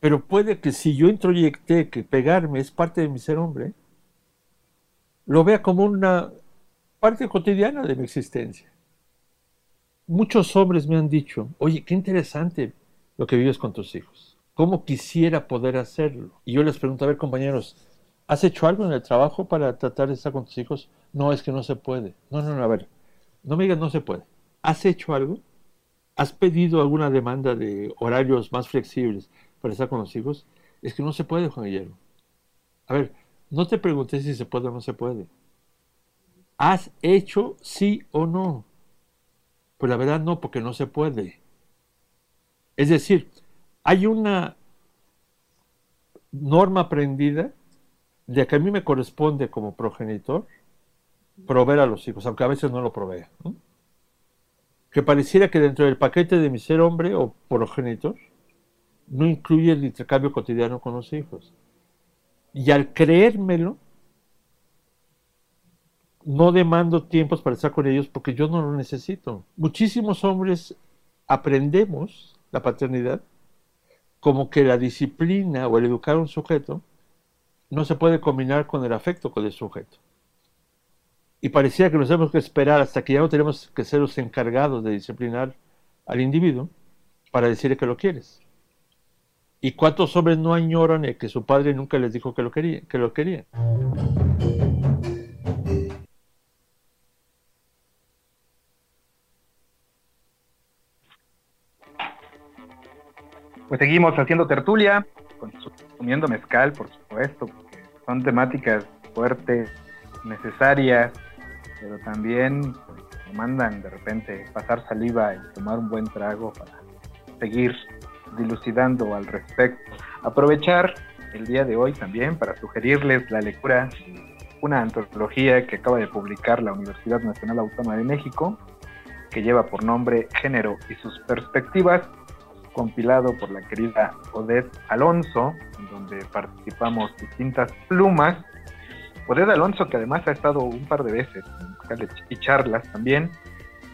Pero puede que si yo introyecté que pegarme es parte de mi ser hombre, lo vea como una parte cotidiana de mi existencia. Muchos hombres me han dicho, oye, qué interesante lo que vives con tus hijos. ¿Cómo quisiera poder hacerlo? Y yo les pregunto, a ver, compañeros, ¿has hecho algo en el trabajo para tratar de estar con tus hijos? No, es que no se puede. No, no, no, a ver, no me digas no se puede. ¿Has hecho algo? ¿Has pedido alguna demanda de horarios más flexibles? Para estar con los hijos, es que no se puede, Juan Guillermo. A ver, no te pregunté si se puede o no se puede. ¿Has hecho sí o no? Pues la verdad no, porque no se puede. Es decir, hay una norma aprendida de que a mí me corresponde como progenitor proveer a los hijos, aunque a veces no lo provea. Que pareciera que dentro del paquete de mi ser hombre o progenitor no incluye el intercambio cotidiano con los hijos. Y al creérmelo, no demando tiempos para estar con ellos porque yo no lo necesito. Muchísimos hombres aprendemos la paternidad como que la disciplina o el educar a un sujeto no se puede combinar con el afecto con el sujeto. Y parecía que nos tenemos que esperar hasta que ya no tenemos que ser los encargados de disciplinar al individuo para decirle que lo quieres. ¿Y cuántos hombres no añoran el que su padre nunca les dijo que lo quería? Que lo quería? Pues seguimos haciendo tertulia, consumiendo mezcal, por supuesto, porque son temáticas fuertes, necesarias, pero también pues, mandan de repente pasar saliva y tomar un buen trago para seguir dilucidando al respecto. Aprovechar el día de hoy también para sugerirles la lectura de una antología que acaba de publicar la Universidad Nacional Autónoma de México, que lleva por nombre Género y sus perspectivas, compilado por la querida Odette Alonso, en donde participamos distintas plumas. Odette Alonso, que además ha estado un par de veces y charlas también.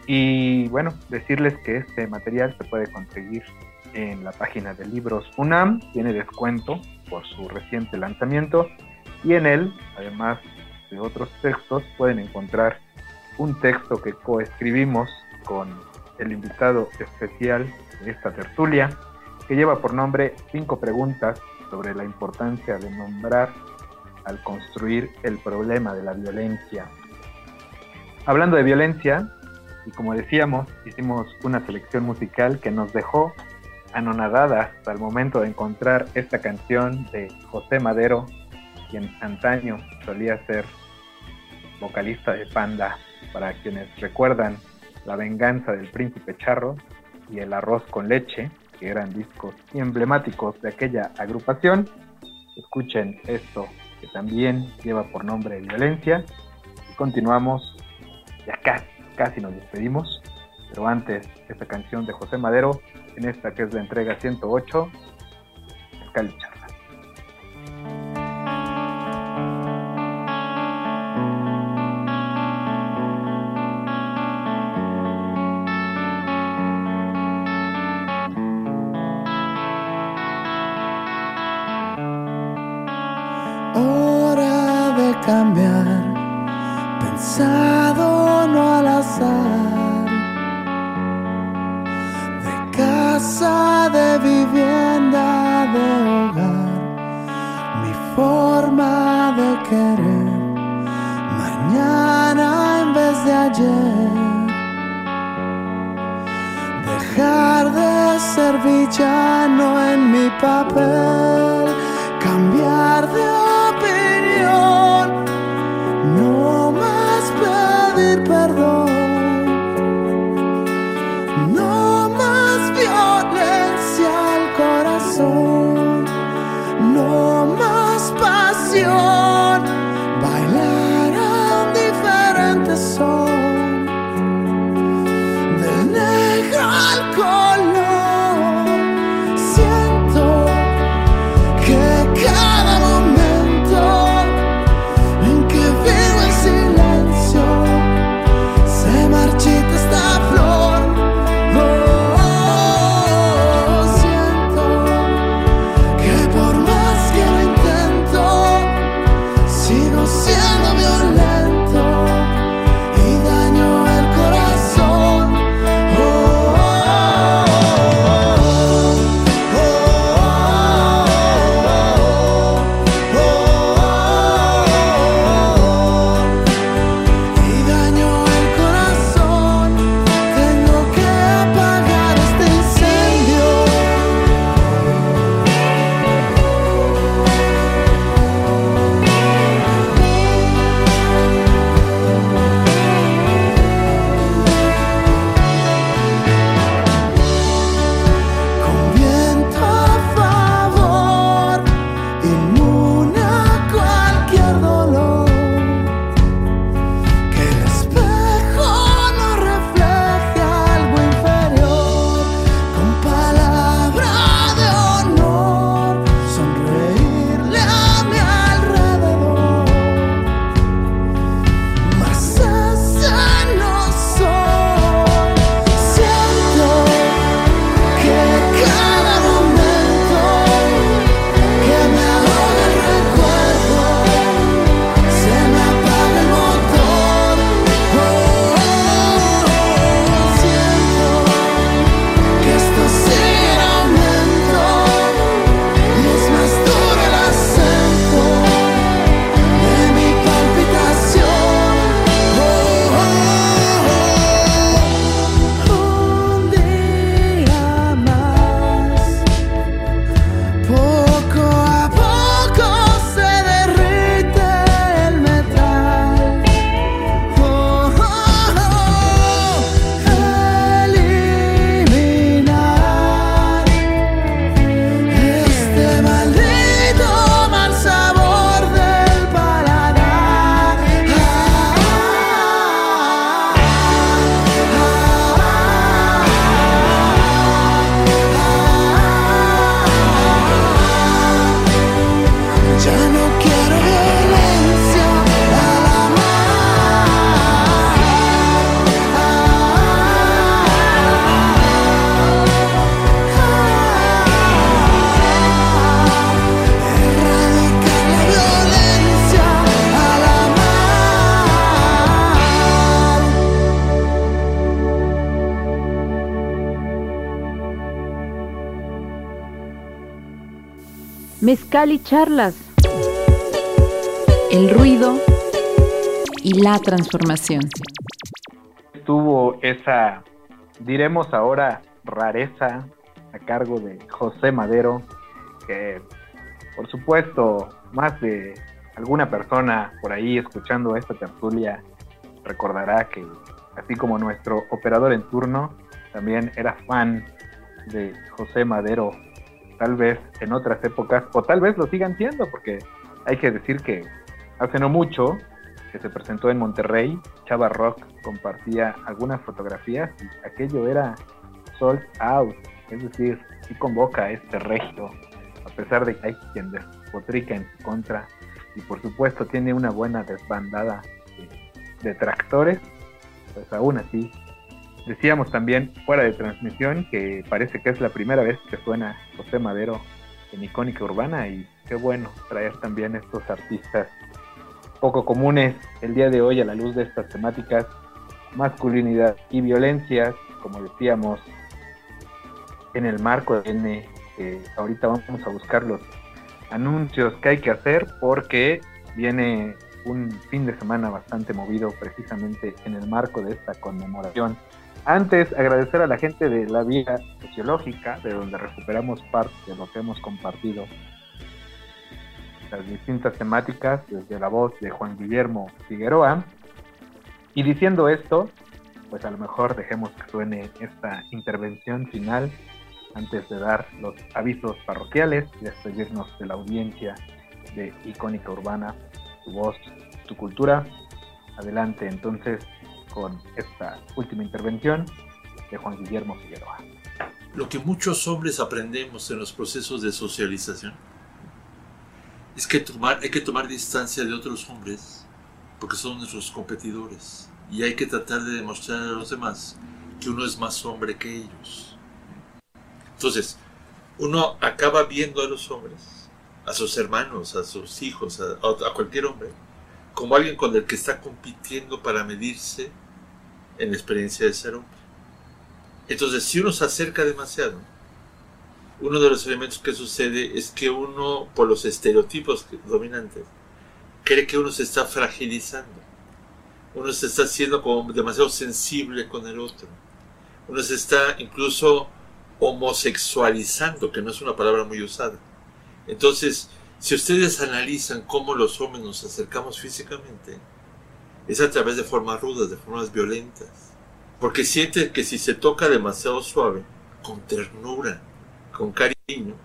Y bueno, decirles que este material se puede conseguir en la página de libros UNAM, tiene descuento por su reciente lanzamiento y en él, además de otros textos, pueden encontrar un texto que coescribimos con el invitado especial de esta tertulia, que lleva por nombre Cinco preguntas sobre la importancia de nombrar al construir el problema de la violencia. Hablando de violencia, y como decíamos, hicimos una selección musical que nos dejó anonadada hasta el momento de encontrar esta canción de José Madero, quien antaño solía ser vocalista de Panda, para quienes recuerdan La venganza del príncipe charro y El arroz con leche, que eran discos emblemáticos de aquella agrupación. Escuchen esto, que también lleva por nombre Violencia. Y continuamos, ya casi, casi nos despedimos, pero antes esta canción de José Madero en esta que es la entrega 108, Cali Mezcal y charlas. El ruido y la transformación. Tuvo esa, diremos ahora, rareza a cargo de José Madero, que por supuesto más de alguna persona por ahí escuchando esta tertulia recordará que así como nuestro operador en turno también era fan de José Madero, tal vez en otras épocas, o tal vez lo sigan siendo, porque hay que decir que hace no mucho que se presentó en Monterrey, Chava Rock compartía algunas fotografías y aquello era sold out, es decir, sí convoca a este regio, a pesar de que hay quien despotrica en su contra y por supuesto tiene una buena desbandada de, de tractores, pues aún así Decíamos también fuera de transmisión que parece que es la primera vez que suena José Madero en Icónica Urbana y qué bueno traer también estos artistas poco comunes el día de hoy a la luz de estas temáticas, masculinidad y violencia, como decíamos, en el marco de N, ahorita vamos a buscar los anuncios que hay que hacer porque viene un fin de semana bastante movido precisamente en el marco de esta conmemoración antes, agradecer a la gente de la vía sociológica, de donde recuperamos parte de lo que hemos compartido. Las distintas temáticas, desde la voz de Juan Guillermo Figueroa. Y diciendo esto, pues a lo mejor dejemos que suene esta intervención final antes de dar los avisos parroquiales y despedirnos de la audiencia de Icónica Urbana, tu voz, tu cultura. Adelante entonces, con esta última intervención de Juan Guillermo Figueroa. Lo que muchos hombres aprendemos en los procesos de socialización es que tomar, hay que tomar distancia de otros hombres porque son nuestros competidores y hay que tratar de demostrar a los demás que uno es más hombre que ellos. Entonces, uno acaba viendo a los hombres, a sus hermanos, a sus hijos, a, a cualquier hombre, como alguien con el que está compitiendo para medirse en la experiencia de ser hombre. Entonces, si uno se acerca demasiado, uno de los elementos que sucede es que uno, por los estereotipos dominantes, cree que uno se está fragilizando. Uno se está haciendo como demasiado sensible con el otro. Uno se está incluso homosexualizando, que no es una palabra muy usada. Entonces, si ustedes analizan cómo los hombres nos acercamos físicamente, es a través de formas rudas, de formas violentas. Porque siente que si se toca demasiado suave, con ternura, con cariño,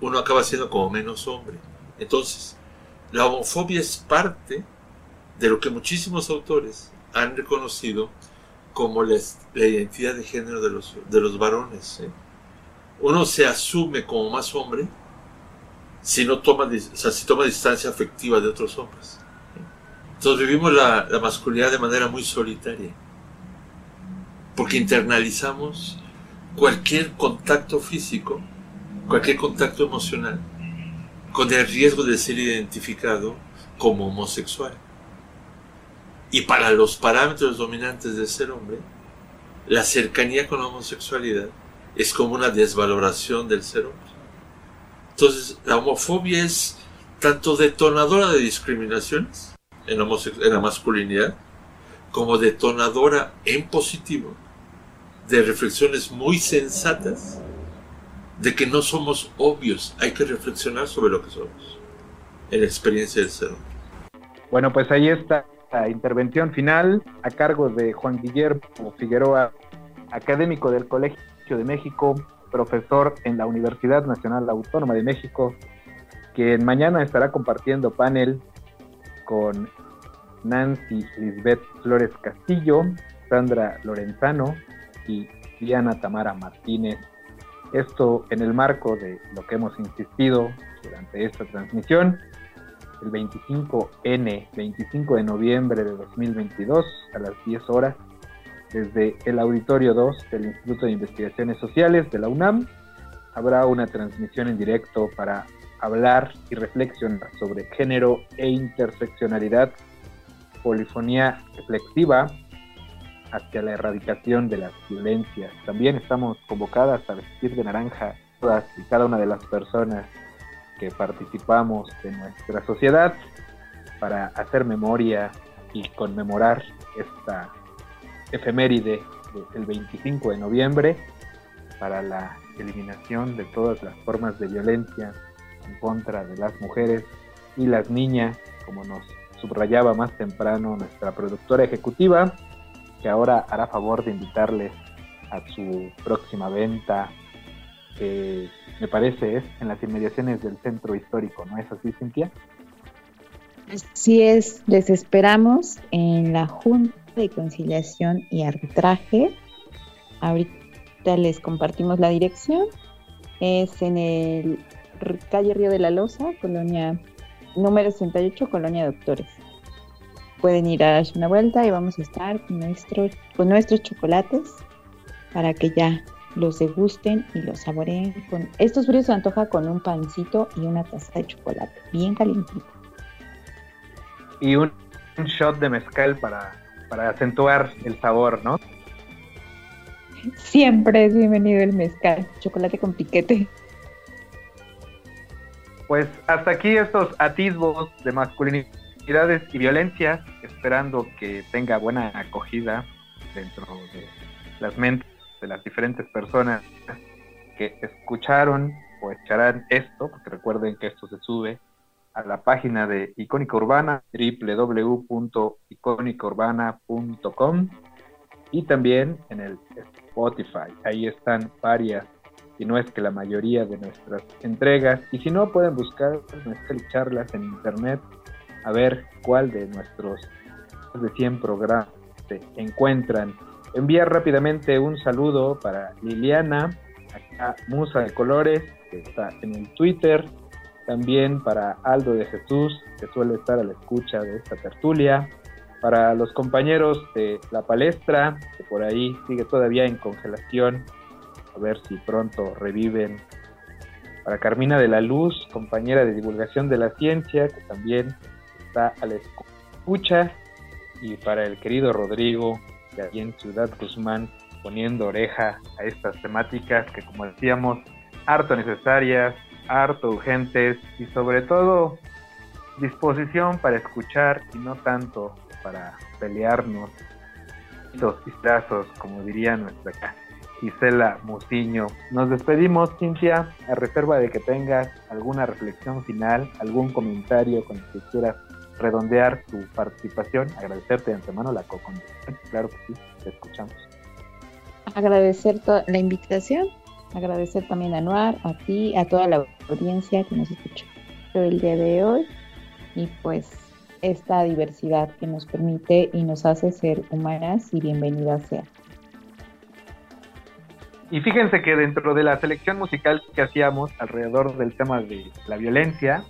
uno acaba siendo como menos hombre. Entonces, la homofobia es parte de lo que muchísimos autores han reconocido como la, identidad de género de los, de los varones. ¿eh? Uno se asume como más hombre si no toma, si toma distancia afectiva de otros hombres. Entonces vivimos la, masculinidad de manera muy solitaria, porque internalizamos cualquier contacto físico, cualquier contacto emocional, con el riesgo de ser identificado como homosexual. Y para los parámetros dominantes del ser hombre, la cercanía con la homosexualidad es como una desvaloración del ser hombre. Entonces, la homofobia es tanto detonadora de discriminaciones, en la, masculinidad como detonadora en positivo de reflexiones muy sensatas de que no somos obvios, hay que reflexionar sobre lo que somos en la experiencia del ser hombre. Bueno, pues ahí está la intervención final a cargo de Juan Guillermo Figueroa, académico del Colegio de México, profesor en la Universidad Nacional Autónoma de México, quien mañana estará compartiendo panel con Nancy Lisbeth Flores Castillo, Sandra Lorenzano y Diana Tamara Martínez. Esto en el marco de lo que hemos insistido durante esta transmisión, el 25N, 25 de noviembre de 2022 a las 10 horas, desde el Auditorio 2 del Instituto de Investigaciones Sociales de la UNAM. Habrá una transmisión en directo para hablar y reflexionar sobre género e interseccionalidad, polifonía reflexiva hacia la erradicación de las violencias. También estamos convocadas a vestir de naranja todas y cada una de las personas que participamos de nuestra sociedad para hacer memoria y conmemorar esta efeméride del 25 de noviembre para la eliminación de todas las formas de violencia en contra de las mujeres y las niñas, como nos subrayaba más temprano nuestra productora ejecutiva, que ahora hará favor de invitarles a su próxima venta, que me parece es en las inmediaciones del centro histórico, ¿no es así, Cintia? Así es, les esperamos en la Junta de Conciliación y Arbitraje. Ahorita les compartimos la dirección. Es en el calle Río de la Loza, colonia número 68, colonia Doctores. Pueden ir a darse una vuelta y vamos a estar con, con nuestros chocolates para que ya los degusten y los saboreen. Con estos fríos se antoja con un pancito y una taza de chocolate, bien calientito. Y un, shot de mezcal para, para acentuar el sabor, ¿no? Siempre es bienvenido el mezcal, chocolate con piquete. Pues hasta aquí estos atisbos de masculinidades y violencias, esperando que tenga buena acogida dentro de las mentes de las diferentes personas que escucharon o escucharán esto, porque recuerden que esto se sube a la página de Icónica Urbana, www.icónicaurbana.com y también en el Spotify. Ahí están varias, y no es que la mayoría de nuestras entregas. Y si no, pueden buscar nuestras charlas en internet a ver cuál de nuestros más de 100 programas se encuentran. Enviar rápidamente un saludo para Liliana, acá Musa de Colores, que está en el Twitter, también para Aldo de Jesús, que suele estar a la escucha de esta tertulia, para los compañeros de la palestra, que por ahí sigue todavía en congelación, a ver si pronto reviven, para Carmina de la Luz, compañera de divulgación de la ciencia, que también está a la escucha, y para el querido Rodrigo, que aquí en Ciudad Guzmán, poniendo oreja a estas temáticas que, como decíamos, harto necesarias, harto urgentes y sobre todo disposición para escuchar y no tanto para pelearnos. Y brazos, como diría nuestra Gisela Muciño. Nos despedimos, Cintia, a reserva de que tengas alguna reflexión final, algún comentario con el que quieras redondear tu participación. Agradecerte de antemano la co Claro que sí, te escuchamos. Agradecer la invitación Agradecer también a Noir, a ti, a toda la audiencia que nos escuchó el día de hoy y pues esta diversidad que nos permite y nos hace ser humanas y bienvenidas sea. Y fíjense que dentro de la selección musical que hacíamos alrededor del tema de la violencia,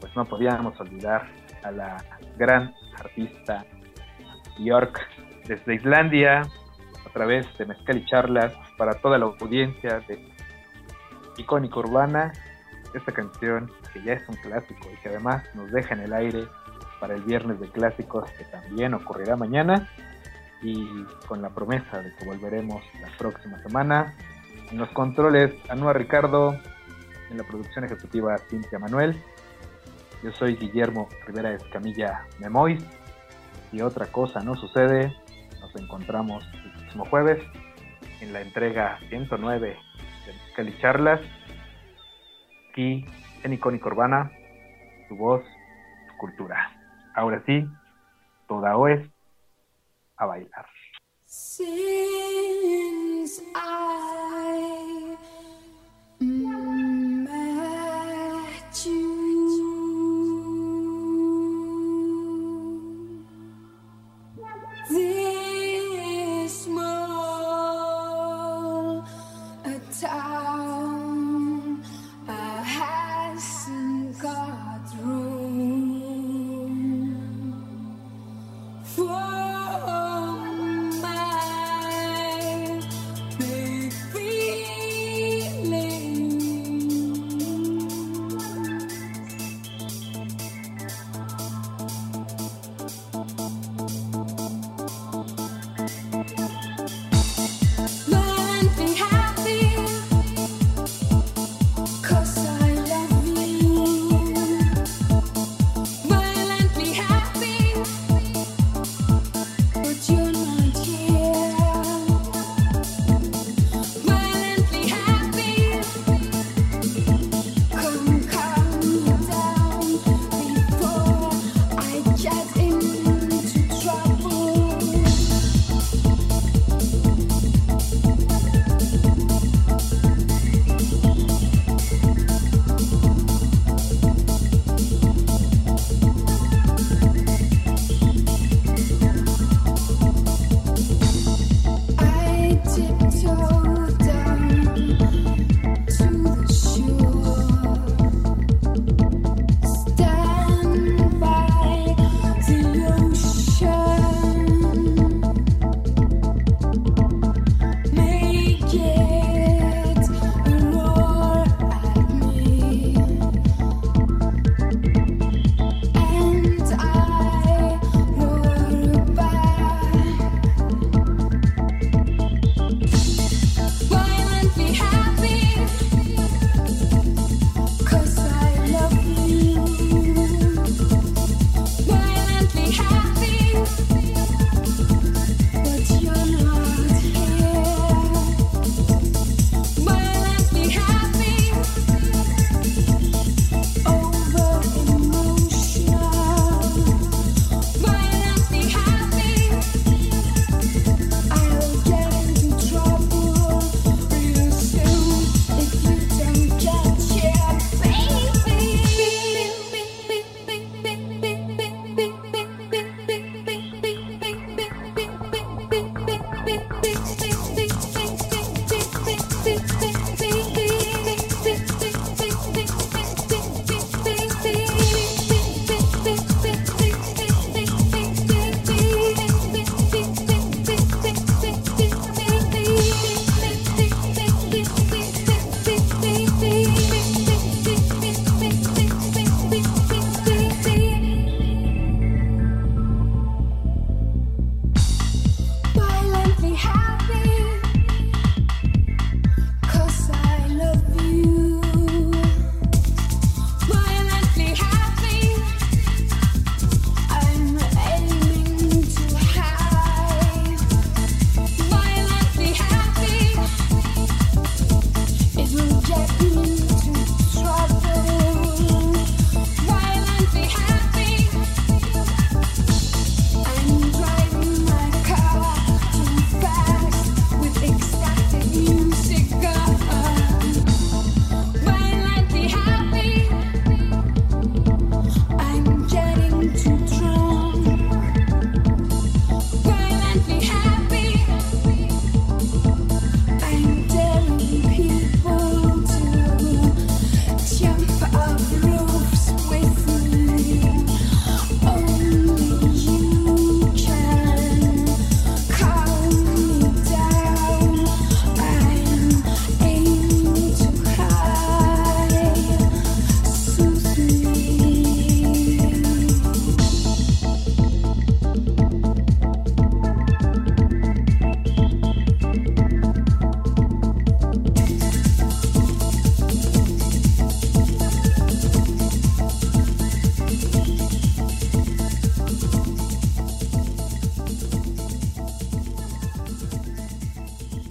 pues no podíamos olvidar a la gran artista York desde Islandia, a través de Mezcal y Charlas, para toda la audiencia de Icónica Urbana, esta canción que ya es un clásico y que además nos deja en el aire para el viernes de clásicos que también ocurrirá mañana y con la promesa de que volveremos la próxima semana. En los controles, Anua Ricardo, en la producción ejecutiva, Cintia Manuel. Yo soy Guillermo Rivera Escamilla Memois y otra cosa no sucede. Nos encontramos el próximo jueves en la entrega 109 de Cali Charlas, aquí en Icónica Urbana, tu voz, tu cultura. Ahora sí, toda OES a bailar.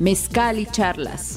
Mezcal y charlas.